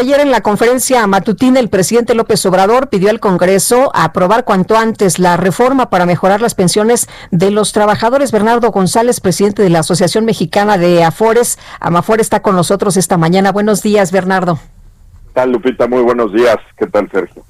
Ayer en la conferencia matutina el presidente López Obrador pidió al Congreso aprobar cuanto antes la reforma para mejorar las pensiones de los trabajadores. Bernardo González, presidente de la Asociación Mexicana de Afores, Amafor está con nosotros esta mañana. Buenos días, Bernardo. ¿Qué tal, Lupita? Muy buenos días. ¿Qué tal, Sergio?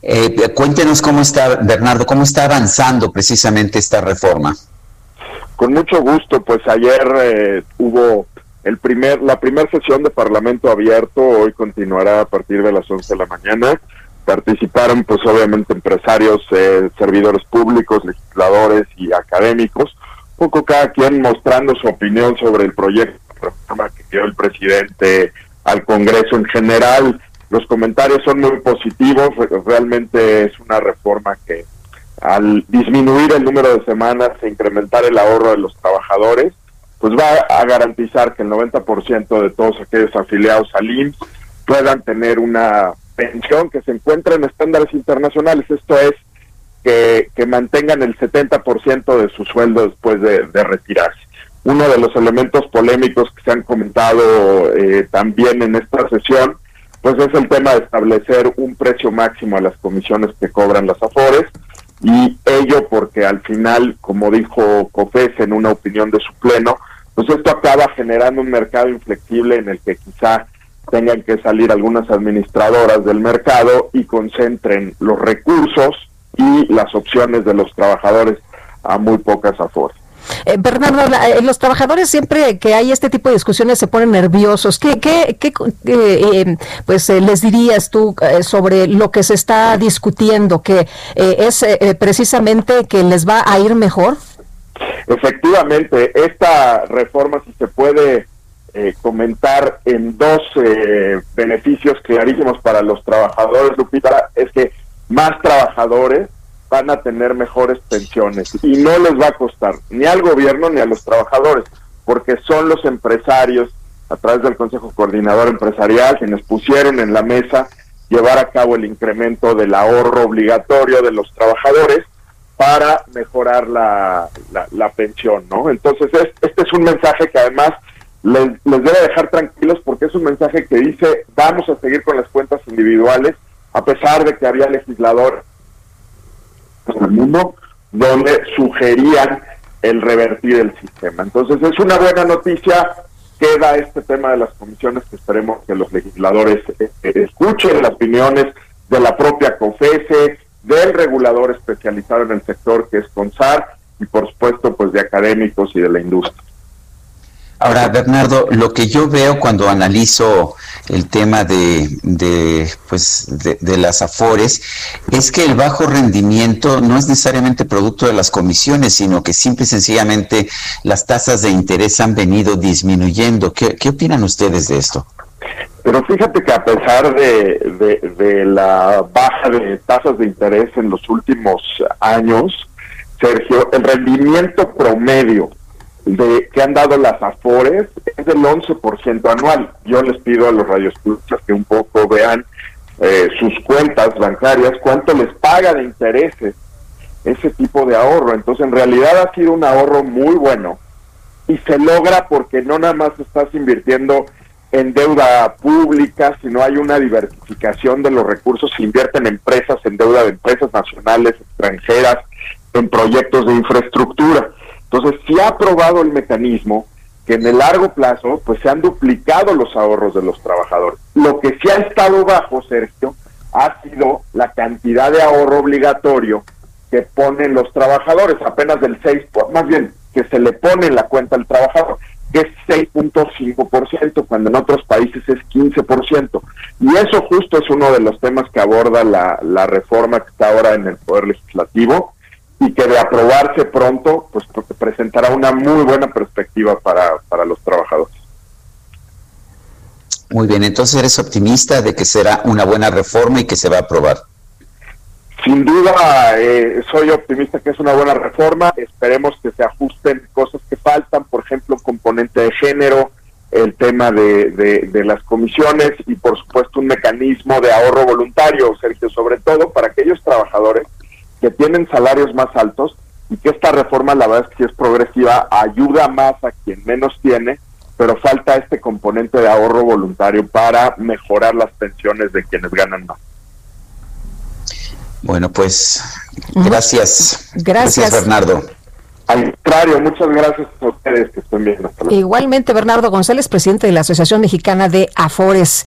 Eh, cuéntenos cómo está, Bernardo, cómo está avanzando precisamente esta reforma. Con mucho gusto, pues ayer eh, hubo el primer, la primera sesión de Parlamento abierto hoy continuará a partir de las 11 de la mañana. Participaron, pues obviamente, empresarios, eh, servidores públicos, legisladores y académicos, un poco cada quien mostrando su opinión sobre el proyecto de reforma que dio el presidente al Congreso en general. Los comentarios son muy positivos, realmente es una reforma que al disminuir el número de semanas e incrementar el ahorro de los trabajadores, pues va a garantizar que el 90% de todos aquellos afiliados al IMSS puedan tener una pensión que se encuentre en estándares internacionales. Esto es que, que mantengan el 70% de su sueldo después de, retirarse. Uno de los elementos polémicos que se han comentado eh, también en esta sesión, pues es el tema de establecer un precio máximo a las comisiones que cobran las AFORES y ello porque al final, como dijo COFES en una opinión de su pleno, pues esto acaba generando un mercado inflexible en el que quizá tengan que salir algunas administradoras del mercado y concentren los recursos y las opciones de los trabajadores a muy pocas afueras. Eh, Bernardo, eh, los trabajadores siempre que hay este tipo de discusiones se ponen nerviosos. ¿Qué, qué, qué eh, pues les dirías tú sobre lo que se está discutiendo? ¿Que es precisamente que les va a ir mejor? Efectivamente, esta reforma, si se puede comentar en dos beneficios clarísimos para los trabajadores, Lupita, es que más trabajadores van a tener mejores pensiones y no les va a costar ni al gobierno ni a los trabajadores, porque son los empresarios, a través del Consejo Coordinador Empresarial, quienes pusieron en la mesa llevar a cabo el incremento del ahorro obligatorio de los trabajadores para mejorar la, la, pensión, ¿no? Entonces, este es un mensaje que además les, les debe dejar tranquilos porque es un mensaje que dice, vamos a seguir con las cuentas individuales, a pesar de que había legisladores en el mundo donde sugerían el revertir el sistema. Entonces es una buena noticia, queda este tema de las comisiones que esperemos que los legisladores eh, eh, escuchen las opiniones de la propia COFESE, del regulador especializado en el sector que es CONSAR y por supuesto pues de académicos y de la industria. Ahora, Bernardo, lo que yo veo cuando analizo el tema de, pues, de, las afores es que el bajo rendimiento no es necesariamente producto de las comisiones, sino que simple y sencillamente las tasas de interés han venido disminuyendo. ¿Qué, opinan ustedes de esto? Pero fíjate que a pesar de la baja de tasas de interés en los últimos años, Sergio, el rendimiento promedio de que han dado las AFORES es del 11% anual. Yo les pido a los radioescuchas que un poco vean eh, sus cuentas bancarias, cuánto les paga de intereses ese tipo de ahorro. Entonces, en realidad ha sido un ahorro muy bueno y se logra porque no nada más estás invirtiendo en deuda pública, sino hay una diversificación de los recursos, se invierten en empresas, en deuda de empresas nacionales, extranjeras, en proyectos de infraestructura. Entonces, si ha aprobado el mecanismo que en el largo plazo, pues se han duplicado los ahorros de los trabajadores. Lo que sí ha estado bajo, Sergio, ha sido la cantidad de ahorro obligatorio que ponen los trabajadores, apenas del 6, más bien, que se le pone en la cuenta al trabajador, que es 6.5%, cuando en otros países es 15%. Y eso justo es uno de los temas que aborda la reforma que está ahora en el Poder Legislativo, y que de aprobarse pronto, pues presentará una muy buena perspectiva para, para los trabajadores. Muy bien, entonces eres optimista de que será una buena reforma y que se va a aprobar. Sin duda, eh, soy optimista que es una buena reforma. Esperemos que se ajusten cosas que faltan, por ejemplo, componente de género, el tema de, de, las comisiones y, por supuesto, un mecanismo de ahorro voluntario, Sergio, sobre todo para aquellos trabajadores que tienen salarios más altos y que esta reforma, la verdad es que si es progresiva, ayuda más a quien menos tiene, pero falta este componente de ahorro voluntario para mejorar las pensiones de quienes ganan más. Bueno, pues gracias. Gracias, Bernardo. Al contrario, muchas gracias a ustedes que estén bien. Igualmente, Bernardo González, presidente de la Asociación Mexicana de Afores.